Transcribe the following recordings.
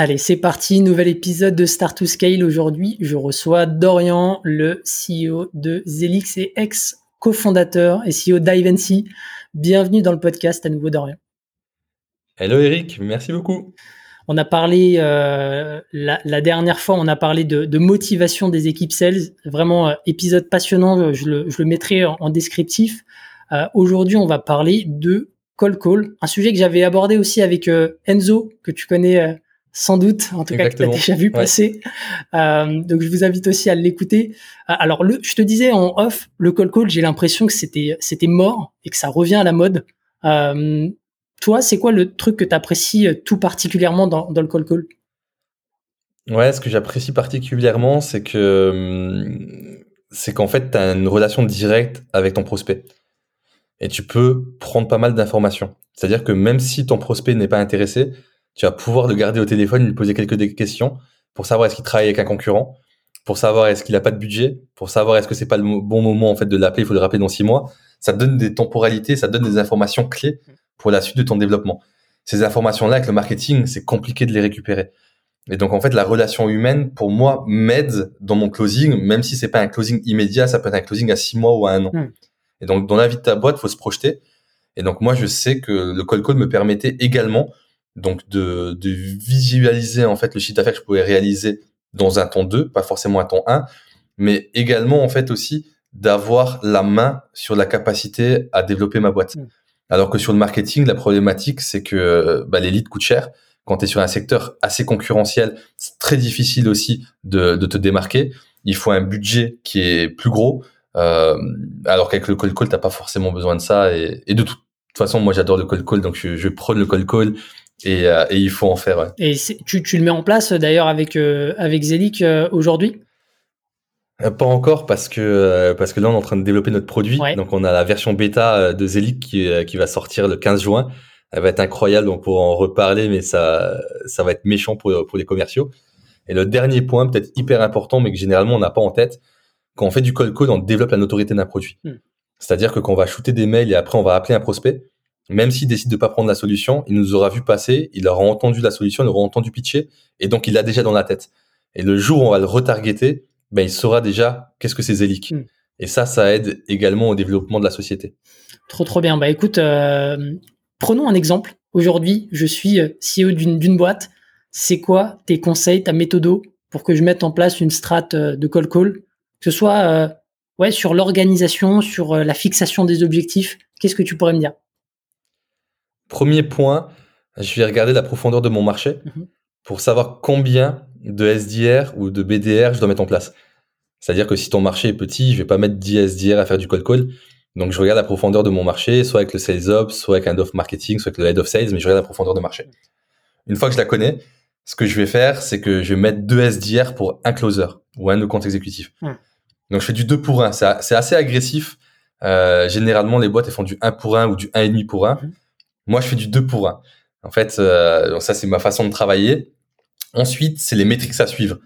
Allez, c'est parti, nouvel épisode de Start to Scale. Aujourd'hui, je reçois Dorian, le CEO de Zelix et ex-cofondateur et CEO d'Ivancy. Bienvenue dans le podcast à nouveau, Dorian. Hello Eric, merci beaucoup. On a parlé euh, la, dernière fois, on a parlé de, motivation des équipes sales. Vraiment euh, épisode passionnant. Je le, mettrai en, descriptif. Euh, aujourd'hui, on va parler de call call, un sujet que j'avais abordé aussi avec Enzo que tu connais sans doute, en tout cas que tu as déjà vu passer. Euh, donc je vous invite aussi à l'écouter. Euh, alors le, je te disais en off, le call call, j'ai l'impression que c'était c'était mort et que ça revient à la mode. Euh, toi, c'est quoi le truc que tu apprécies tout particulièrement dans, dans le call call? Ouais, ce que j'apprécie particulièrement, c'est que hum, c'est qu'en fait, tu as une relation directe avec ton prospect. Et tu peux prendre pas mal d'informations. C'est-à-dire que même si ton prospect n'est pas intéressé, tu vas pouvoir le garder au téléphone, lui poser quelques questions pour savoir est-ce qu'il travaille avec un concurrent, pour savoir est-ce qu'il a pas de budget, pour savoir est-ce que c'est pas le bon moment en fait de l'appeler, il faut le rappeler dans six mois. Ça donne des temporalités, ça donne des informations clés pour la suite de ton développement. Ces informations-là avec le marketing, c'est compliqué de les récupérer. Et donc en fait, la relation humaine, pour moi, m'aide dans mon closing, même si c'est pas un closing immédiat, ça peut être un closing à six mois ou à un an. Hmm. Et donc dans la vie de ta boîte, faut se projeter. Et donc moi, je sais que le call call me permettait également donc de, de visualiser en fait le chiffre d'affaires que je pouvais réaliser dans un ton 2, pas forcément un ton 1, mais également en fait aussi d'avoir la main sur la capacité à développer ma boîte. Mm. Alors que sur le marketing, la problématique, c'est que bah, les leads coûtent cher. Quand tu es sur un secteur assez concurrentiel, c'est très difficile aussi de, de, te démarquer. Il faut un budget qui est plus gros. Euh, alors qu'avec le call call, t'as pas forcément besoin de ça. Et, et de toute façon, moi, j'adore le call call, donc je, je prône le call call. Euh, et, il faut en faire. Ouais. Et tu, tu, le mets en place d'ailleurs avec euh, avec Zelic euh, aujourd'hui? Pas encore parce que parce que là on est en train de développer notre produit. Donc on a la version bêta de Zelic qui qui va sortir le 15 juin. Elle va être incroyable, on pourra en reparler, mais ça ça va être méchant pour pour les commerciaux. Et le dernier point, peut-être hyper important, mais que généralement on n'a pas en tête, quand on fait du call code, on développe la notoriété d'un produit. Hmm. C'est-à-dire que quand on va shooter des mails et après on va appeler un prospect, même s'il décide de pas prendre la solution, il nous aura vu passer, il aura entendu la solution, il aura entendu pitcher, et donc il l'a déjà dans la tête. Et le jour où on va le retargeter, ben il saura déjà qu'est-ce que c'est Zelic. Hmm. Et ça, ça aide également au développement de la société. Trop trop bien. Bah écoute, euh, prenons un exemple. Aujourd'hui, je suis euh, CEO d'une boîte. C'est quoi tes conseils, ta méthode pour que je mette en place une strat euh, de call call, que ce soit ouais sur l'organisation, sur la fixation des objectifs. Qu'est-ce que tu pourrais me dire? Premier point, je vais regarder la profondeur de mon marché mhm. pour savoir combien de SDR ou de BDR je dois mettre en place. C'est-à-dire que si ton marché est petit, je vais pas mettre 10 SDR à faire du call call. Donc je regarde la profondeur de mon marché, soit avec le sales ops, soit avec un head of marketing, soit avec le head of sales, mais je regarde la profondeur de marché. Une fois que je la connais, ce que je vais faire, c'est que je vais mettre deux SDR pour un closer ou un de compte exécutif. Donc je fais du 2 pour 1. C'est assez agressif. Euh, généralement, les boîtes elles font du 1 pour 1 ou du 1,5 pour 1. Moi, je fais du 2 pour 1. En fait, euh, ça, c'est ma façon de travailler. Ensuite, c'est les métriques à suivre.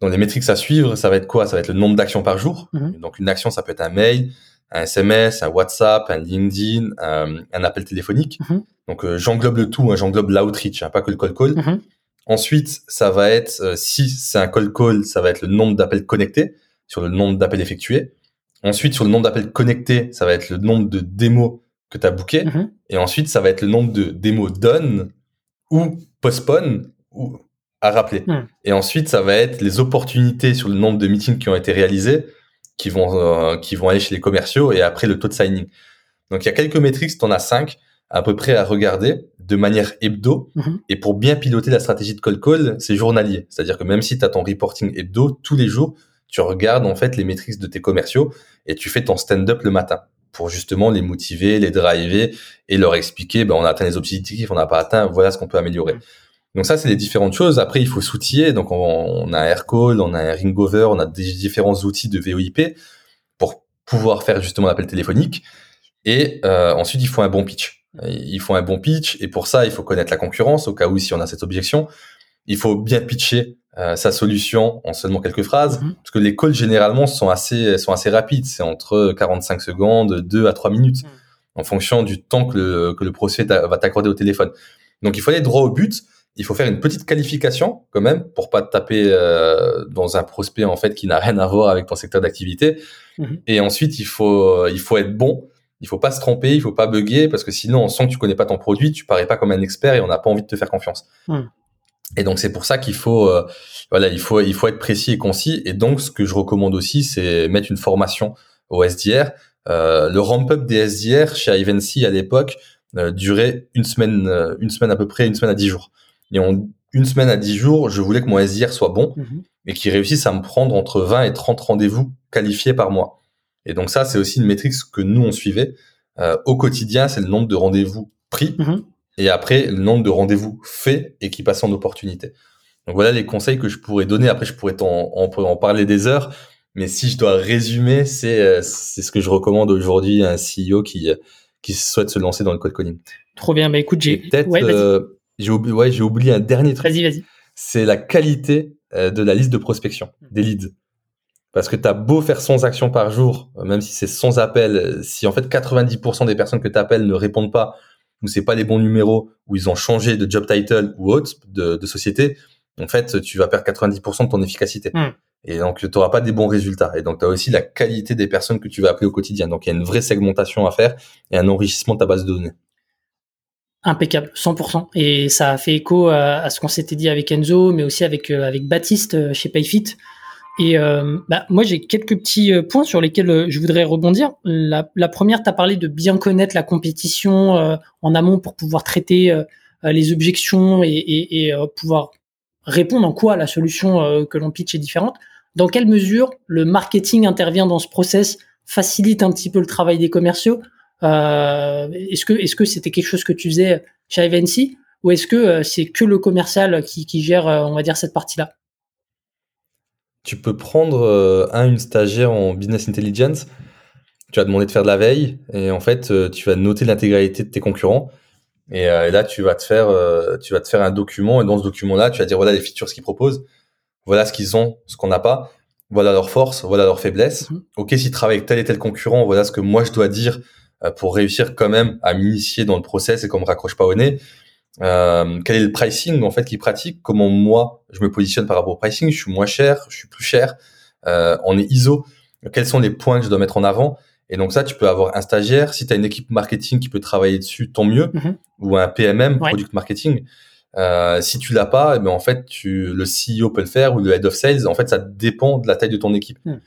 Donc, les métriques à suivre, ça va être quoi? Ça va être le nombre d'actions par jour. Mhm. Donc, une action, ça peut être un mail, un SMS, un WhatsApp, un LinkedIn, un, appel téléphonique. Mhm. Donc, euh, j'englobe le tout, hein, j'englobe l'outreach, hein, pas que le call call. Mhm. Ensuite, ça va être, euh, si c'est un call call, ça va être le nombre d'appels connectés sur le nombre d'appels effectués. Ensuite, sur le nombre d'appels connectés, ça va être le nombre de démos que tu as booké. Mhm. Et ensuite, ça va être le nombre de démos done ou postpone ou à rappeler. Mhm. Et ensuite, ça va être les opportunités sur le nombre de meetings qui ont été réalisés qui vont, euh, qui vont aller chez les commerciaux et après le taux de signing. Donc, il y a quelques métriques, tu en as cinq à peu près à regarder de manière hebdo. Mhm. Et pour bien piloter la stratégie de call call, c'est journalier. C'est-à-dire que même si tu as ton reporting hebdo, tous les jours, tu regardes en fait les métriques de tes commerciaux et tu fais ton stand-up le matin. Pour justement les motiver, les driver et leur expliquer, ben, on a atteint les objectifs, on n'a pas atteint, voilà ce qu'on peut améliorer. Donc ça, c'est les différentes choses. Après, il faut s'outiller. Donc on, a un Aircall, on a un Ringover, on a des différents outils de VoIP pour pouvoir faire justement l'appel téléphonique. Et euh, ensuite, il faut un bon pitch. Il faut un bon pitch. Et pour ça, il faut connaître la concurrence au cas où si on a cette objection. Il faut bien pitcher euh, sa solution en seulement quelques phrases, mhm. parce que les calls généralement sont assez sont assez rapides, c'est entre 45 secondes, 2 à 3 minutes, mhm. en fonction du temps que le, que le prospect va t'accorder au téléphone. Donc il faut aller droit au but, il faut faire une petite qualification quand même pour pas te taper euh, dans un prospect en fait qui n'a rien à voir avec ton secteur d'activité. Mhm. Et ensuite il faut il faut être bon, il faut pas se tromper, il faut pas bugger parce que sinon on sent que tu connais pas ton produit, tu parais pas comme un expert et on n'a pas envie de te faire confiance. Et donc c'est pour ça qu'il faut euh, voilà, il faut il faut être précis et concis et donc ce que je recommande aussi c'est mettre une formation au SDR. Euh, le ramp-up des SDR chez Ivancy à l'époque euh, durait une semaine euh, une semaine à peu près une semaine à dix jours. Et en une semaine à dix jours, je voulais que mon SDR soit bon mhm. et qu'il réussisse à me prendre entre 20 et 30 rendez-vous qualifiés par mois. Et donc ça c'est aussi une métrique que nous on suivait euh, au quotidien, c'est le nombre de rendez-vous pris. Mhm et après le nombre de rendez-vous faits et qui passent en opportunité. Donc voilà les conseils que je pourrais donner. Après, je pourrais en, en parler des heures, mais si je dois résumer, c'est euh, c'est ce que je recommande aujourd'hui à un CEO qui qui souhaite se lancer dans le code calling. Trop bien. Bah écoute, j'ai peut-être euh, j'ai oublié, ouais, j'ai oublié un dernier truc. Vas-y, vas-y. C'est la qualité euh, de la liste de prospection, des leads. Parce que tu as beau faire 100 actions par jour, même si c'est 100 appels, si en fait 90% des personnes que tu appelles ne répondent pas où c'est pas les bons numéros, où ils ont changé de job title ou autre de, de société, en fait, tu vas perdre 90% de ton efficacité. Hmm. Et donc, tu n'auras pas des bons résultats. Et donc, tu as aussi la qualité des personnes que tu vas appeler au quotidien. Donc, il y a une vraie segmentation à faire et un enrichissement de ta base de données. Impeccable, 100%. Et ça a fait écho à, ce qu'on s'était dit avec Enzo, mais aussi avec, euh, avec Baptiste euh, chez Payfit. Et euh, bah, moi, j'ai quelques petits euh, points sur lesquels euh, je voudrais rebondir. La, première, tu as parlé de bien connaître la compétition euh, en amont pour pouvoir traiter les objections et, et, et pouvoir répondre en quoi la solution que l'on pitch est différente. Dans quelle mesure le marketing intervient dans ce process, facilite un petit peu le travail des commerciaux Est-ce que est-ce que c'était quelque chose que tu faisais chez Ivancy ou est-ce que c'est que le commercial qui, qui gère, on va dire, cette partie-là? Tu peux prendre euh, un une stagiaire en business intelligence. Tu vas demander de faire de la veille et en fait euh, tu vas noter l'intégralité de tes concurrents euh, et, là tu vas te faire tu vas te faire un document et dans ce document là tu vas dire voilà les features qu'ils proposent, voilà ce qu'ils ont, ce qu'on n'a pas, voilà leurs forces, voilà leurs faiblesses. Mhm. Ok s'ils travaillent avec tel et tel concurrent, voilà ce que moi je dois dire pour réussir quand même à m'initier dans le process et qu'on me raccroche pas au nez. Euh, quel est le pricing en fait qu'ils pratiquent Comment moi je me positionne par rapport au pricing? Je suis moins cher, je suis plus cher. Euh, on est ISO. Quels sont les points que je dois mettre en avant? Et donc ça, tu peux avoir un stagiaire. Si tu as une équipe marketing qui peut travailler dessus, tant mieux. Mhm. Ou un PMM, product marketing. Euh, si tu l'as pas, eh ben en fait, tu, le CEO peut le faire ou le head of sales. En fait, ça dépend de la taille de ton équipe. Hmm.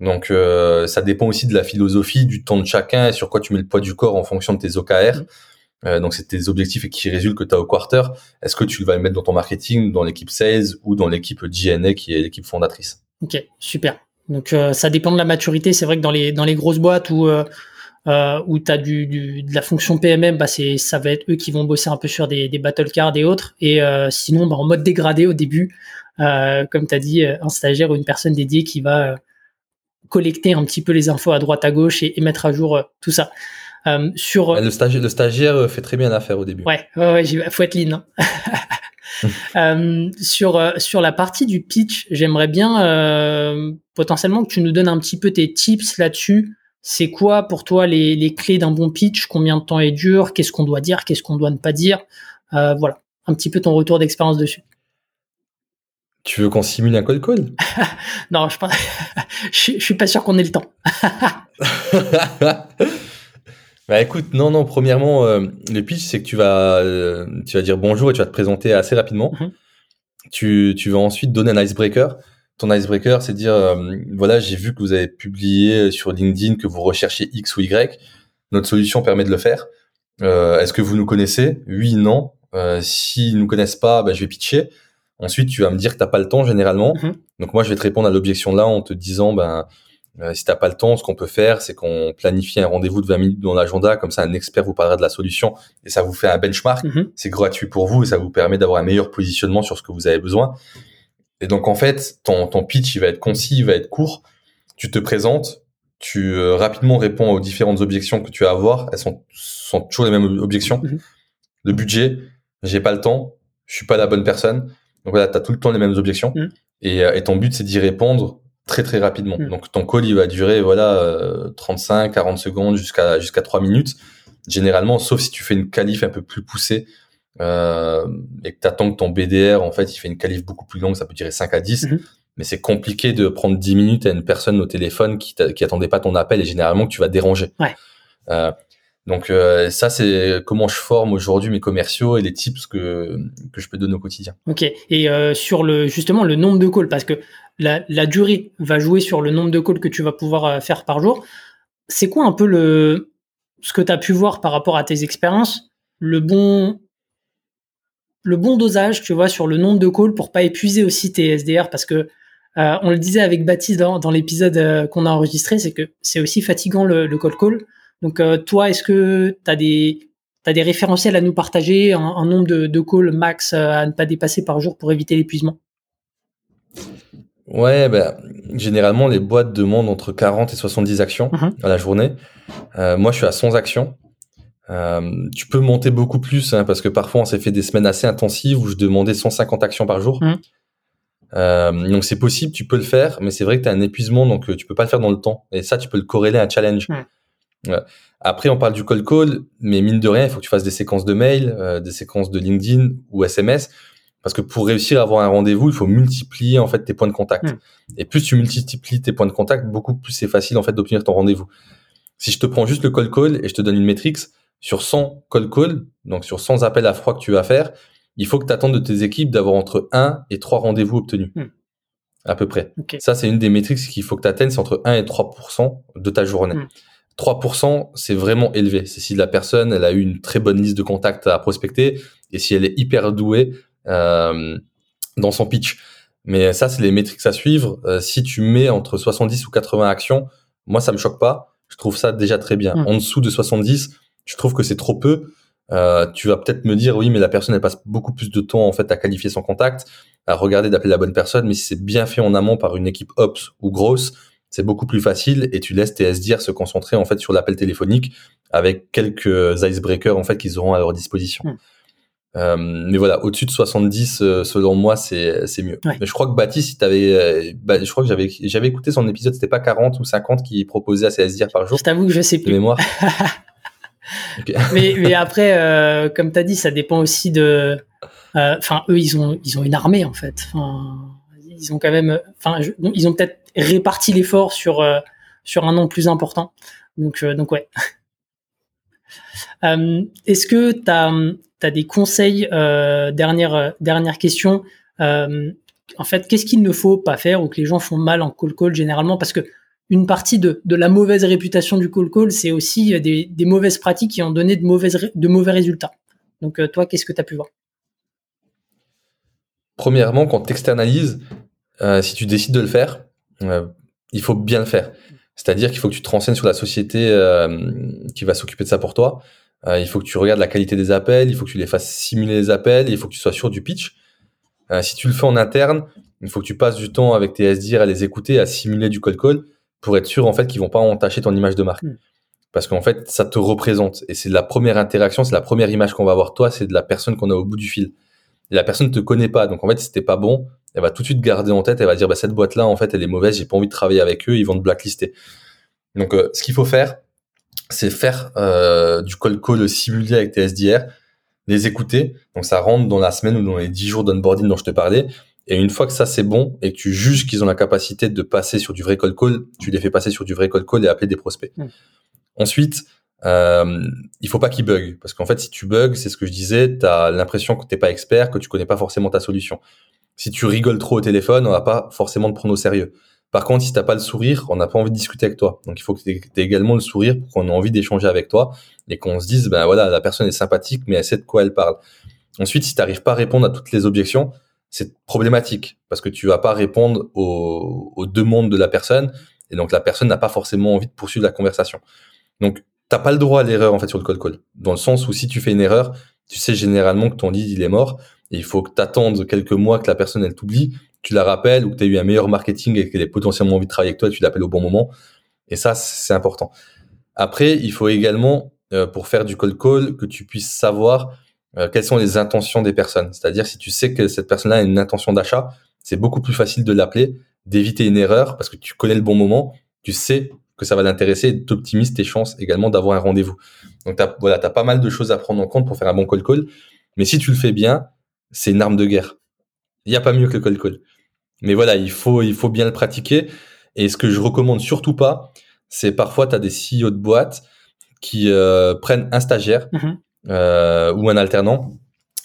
Donc, euh, ça dépend aussi de la philosophie, du temps de chacun et sur quoi tu mets le poids du corps en fonction de tes OKR. Hmm. Euh, donc c'est tes objectifs et qui résultent que tu as au quarter. Est-ce que tu vas le mettre dans ton marketing, dans l'équipe sales ou dans l'équipe GNA qui est l'équipe fondatrice? Ok, super. Donc euh, ça dépend de la maturité. C'est vrai que dans les dans les grosses boîtes où euh, où tu as du, de la fonction PMM, bah ça va être eux qui vont bosser un peu sur des, des battle cards et autres. Et sinon, bah, en mode dégradé au début, comme tu as dit, un stagiaire ou une personne dédiée qui va collecter un petit peu les infos à droite à gauche et mettre à jour tout ça. Euh, sur le stagiaire, le stagiaire euh, fait très bien l'affaire au début. Ouais, ouais, ouais faut être lean. Hein. euh, sur sur la partie du pitch, j'aimerais bien euh, potentiellement que tu nous donnes un petit peu tes tips là-dessus. C'est quoi pour toi les, les clés d'un bon pitch? Combien de temps est dur? Qu'est-ce qu'on doit dire? Qu'est-ce qu'on doit ne pas dire? Voilà, un petit peu ton retour d'expérience dessus. Tu veux qu'on simule un call call? Non, je, je, je suis pas sûr qu'on ait le temps. Bah écoute, non, non, premièrement, euh, le pitch, c'est que tu vas, euh, tu vas dire bonjour et tu vas te présenter assez rapidement. Mhm. Tu, tu vas ensuite donner un icebreaker. Ton icebreaker, c'est dire, euh, voilà, j'ai vu que vous avez publié sur LinkedIn que vous recherchez X ou Y. Notre solution permet de le faire. Est-ce que vous nous connaissez? Oui, non. S'ils nous connaissent pas, bah, je vais pitcher. Ensuite, tu vas me dire que t'as pas le temps généralement. Mhm. Donc moi, je vais te répondre à l'objection là en te disant, ben Euh, si t'as pas le temps, ce qu'on peut faire, c'est qu'on planifie un rendez-vous de 20 minutes dans l'agenda, comme ça un expert vous parlera de la solution et ça vous fait un benchmark. Mhm. C'est gratuit pour vous et ça vous permet d'avoir un meilleur positionnement sur ce que vous avez besoin. Et donc en fait, ton, ton pitch, il va être concis, il va être court. Tu te présentes, tu euh, rapidement réponds aux différentes objections que tu as à avoir. Elles sont, sont toujours les mêmes objections. Mhm. Le budget, j'ai pas le temps, je suis pas la bonne personne. Donc voilà, tu as tout le temps les mêmes objections. Mhm. Et, euh, et ton but, c'est d'y répondre très très rapidement. Mhm. Donc ton call, il va durer voilà euh, 35, 40 secondes jusqu'à jusqu'à 3 minutes. Généralement, sauf si tu fais une qualif un peu plus poussée euh, et que tu attends que ton BDR, en fait, il fait une qualif beaucoup plus longue, ça peut durer 5 à 10. Mhm. Mais c'est compliqué de prendre 10 minutes à une personne au téléphone qui, qui attendait pas ton appel et généralement que tu vas déranger. Ouais. Euh, donc euh, ça, c'est comment je forme aujourd'hui mes commerciaux et les tips que, que je peux donner au quotidien. Ok. Et euh, sur le justement le nombre de calls, parce que la, la durée va jouer sur le nombre de calls que tu vas pouvoir euh, faire par jour. C'est quoi un peu le ce que tu as pu voir par rapport à tes expériences, le bon le bon dosage, tu vois, sur le nombre de calls pour pas épuiser aussi tes SDR, parce que euh, on le disait avec Baptiste dans, dans l'épisode euh, qu'on a enregistré, c'est que c'est aussi fatigant le, le call call. Donc euh, toi, est-ce que tu as des T'as des référentiels à nous partager, un, un nombre de, de calls max euh, à ne pas dépasser par jour pour éviter l'épuisement? Ouais, ben, généralement, les boîtes demandent entre 40 et 70 actions Mhm. à la journée. Euh, moi, je suis à 100 actions. Euh, tu peux monter beaucoup plus, hein, parce que parfois, on s'est fait des semaines assez intensives où je demandais 150 actions par jour. Mhm. Euh, donc, c'est possible, tu peux le faire, mais c'est vrai que tu as un épuisement, donc tu peux pas le faire dans le temps. Et ça, tu peux le corréler à un challenge. Après, on parle du call call, mais mine de rien, il faut que tu fasses des séquences de mail, euh, des séquences de LinkedIn ou SMS. Parce que pour réussir à avoir un rendez-vous, il faut multiplier en fait tes points de contact. Mm. Et plus tu multiplies tes points de contact, beaucoup plus c'est facile en fait d'obtenir ton rendez-vous. Si je te prends juste le call call et je te donne une métrique sur 100 call call, donc sur 100 appels à froid que tu vas faire, il faut que tu attendes de tes équipes d'avoir entre 1 et 3 rendez-vous obtenus. Mm. À peu près. Ça, c'est une des métriques qu'il faut que tu atteignes, c'est entre 1 et 3% de ta journée. Mm. 3%, c'est vraiment élevé. C'est si la personne, elle a eu une très bonne liste de contacts à prospecter et si elle est hyper douée euh, dans son pitch. Mais ça, c'est les métriques à suivre. Euh, si tu mets entre 70 ou 80 actions, moi, ça me choque pas. Je trouve ça déjà très bien. En dessous de 70, je trouve que c'est trop peu. Euh, tu vas peut-être me dire, oui, mais la personne, elle passe beaucoup plus de temps, en fait, à qualifier son contact, à regarder d'appeler la bonne personne. Mais si c'est bien fait en amont par une équipe ops ou grosse, c'est beaucoup plus facile et tu laisses tes SDR se concentrer, en fait, sur l'appel téléphonique avec quelques icebreakers, en fait, qu'ils auront à leur disposition. Mm. Euh, mais voilà, au-dessus de 70, euh, selon moi, c'est c'est mieux. Ouais. Mais je crois que Baptiste, si t'avais, euh, bah, je crois que j'avais j'avais écouté son épisode, c'était pas 40 ou 50 qui proposait à ses SDR par jour Je t'avoue que je sais de plus. mémoire. Ok. mais, mais après, euh, comme tu as dit, ça dépend aussi de. euh, Enfin, eux, ils ont, ils ont une armée en fait. Enfin, ils ont quand même. Enfin, ils ont peut-être réparti l'effort sur euh, sur un nombre plus important. Donc, euh, donc ouais. Euh, Est-ce que tu as, des conseils dernière dernière question. En fait, qu'est-ce qu'il ne faut pas faire ou que les gens font mal en call call généralement? Parce que une partie de, de la mauvaise réputation du call call, c'est aussi des, mauvaises pratiques qui ont donné de, mauvaises, de mauvais résultats. Donc toi, qu'est-ce que tu as pu voir? Premièrement, quand tu externalises, euh, si tu décides de le faire, euh, il faut bien le faire. C'est-à-dire qu'il faut que tu te renseignes sur la société euh, qui va s'occuper de ça pour toi. Il faut que tu regardes la qualité des appels, il faut que tu les fasses simuler les appels, il faut que tu sois sûr du pitch. Si tu le fais en interne, il faut que tu passes du temps avec tes SDR à les écouter, à simuler du call call pour être sûr en fait qu'ils vont pas entacher ton image de marque. Mm. Parce qu'en fait, ça te représente et c'est la première interaction, c'est la première image qu'on va avoir toi, c'est de la personne qu'on a au bout du fil. La personne ne te connaît pas, donc en fait, si t'es pas bon, elle va tout de suite garder en tête, elle va dire bah cette boîte là en fait elle est mauvaise, j'ai pas envie de travailler avec eux, ils vont te blacklister. Donc euh, ce qu'il faut faire, c'est faire euh, du call call simulé avec tes SDR, les écouter. Donc ça rentre dans la semaine ou dans les 10 jours d'onboarding dont je te parlais. Et une fois que ça c'est bon et que tu juges qu'ils ont la capacité de passer sur du vrai call call, tu les fais passer sur du vrai call call et appeler des prospects. Mm. Ensuite, euh, il faut pas qu'ils bug parce qu'en fait si tu bugs, c'est ce que je disais, tu as l'impression que t'es pas expert, que tu connais pas forcément ta solution. Si tu rigoles trop au téléphone, on va pas forcément te prendre au sérieux. Par contre, si t'as pas le sourire, on n'a pas envie de discuter avec toi. Donc il faut que tu aies également le sourire pour qu'on ait envie d'échanger avec toi et qu'on se dise ben voilà, la personne est sympathique mais elle sait de quoi elle parle. Ensuite, si tu n'arrives pas à répondre à toutes les objections, c'est problématique parce que tu vas pas répondre aux, aux demandes de la personne Et donc la personne n'a pas forcément envie de poursuivre la conversation. Donc t'as pas le droit à l'erreur en fait sur le call call. Dans le sens où si tu fais une erreur, tu sais généralement que ton lead il est mort. Il faut que t'attendes quelques mois que la personne elle t'oublie, tu la rappelles ou que tu as eu un meilleur marketing et qu'elle ait potentiellement envie de travailler avec toi, tu l'appelles au bon moment. Et ça c'est important. Après, il faut également euh, pour faire du call call que tu puisses savoir euh, quelles sont les intentions des personnes. C'est-à-dire si tu sais que cette personne-là a une intention d'achat, c'est beaucoup plus facile de l'appeler, d'éviter une erreur parce que tu connais le bon moment, tu sais que ça va l'intéresser et t'optimises tes chances également d'avoir un rendez-vous. Donc t'as, voilà, t'as pas mal de choses à prendre en compte pour faire un bon call call. Mais si tu le fais bien, c'est une arme de guerre. Il n'y a pas mieux que le call call. Mais voilà, il faut, il faut bien le pratiquer. Et ce que je recommande surtout pas, c'est parfois tu as des CEO de boîtes qui euh, prennent un stagiaire mm-hmm. euh, ou un alternant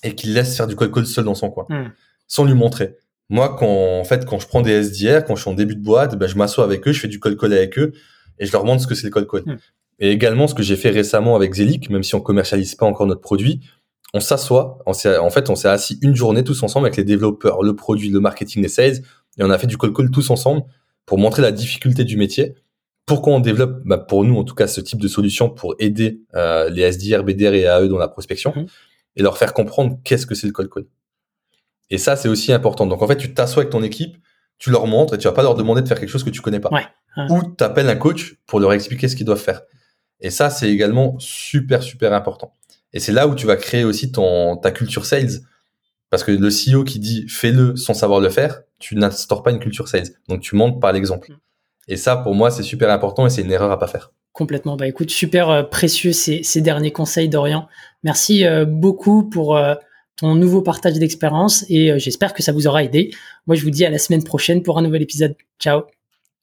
et qui laissent faire du call call seul dans son coin, mm. sans lui montrer. Moi, quand en fait, quand je prends des SDR, quand je suis en début de boîte, ben, je m'assois avec eux, je fais du call call avec eux et je leur montre ce que c'est le call call. Hmm. Et également, ce que j'ai fait récemment avec Zelic, même si on commercialise pas encore notre produit, on s'assoit, en fait, on s'est assis une journée tous ensemble avec les développeurs, le produit, le marketing, les sales, et on a fait du call call tous ensemble pour montrer la difficulté du métier. Pourquoi on développe, bah, pour nous en tout cas, ce type de solution pour aider euh, les SDR, BDR et AE dans la prospection hmm. et leur faire comprendre qu'est-ce que c'est le call call. Et ça, c'est aussi important. Donc en fait, tu t'assois avec ton équipe, tu leur montres et tu vas pas leur demander de faire quelque chose que tu connais pas. Ouais. Ou tu appelles un coach pour leur expliquer ce qu'ils doivent faire. Et ça, c'est également super, super important. Et c'est là où tu vas créer aussi ton, ta culture sales. Parce que le CEO qui dit fais-le sans savoir le faire, tu n'instaures pas une culture sales. Donc tu montres par l'exemple. Et ça, pour moi, c'est super important et c'est une erreur à pas faire. Complètement. Bah écoute, super euh, précieux ces, ces, derniers conseils d'Orient. Merci euh, beaucoup pour euh, ton nouveau partage d'expérience et j'espère que ça vous aura aidé. Moi, je vous dis à la semaine prochaine pour un nouvel épisode. Ciao.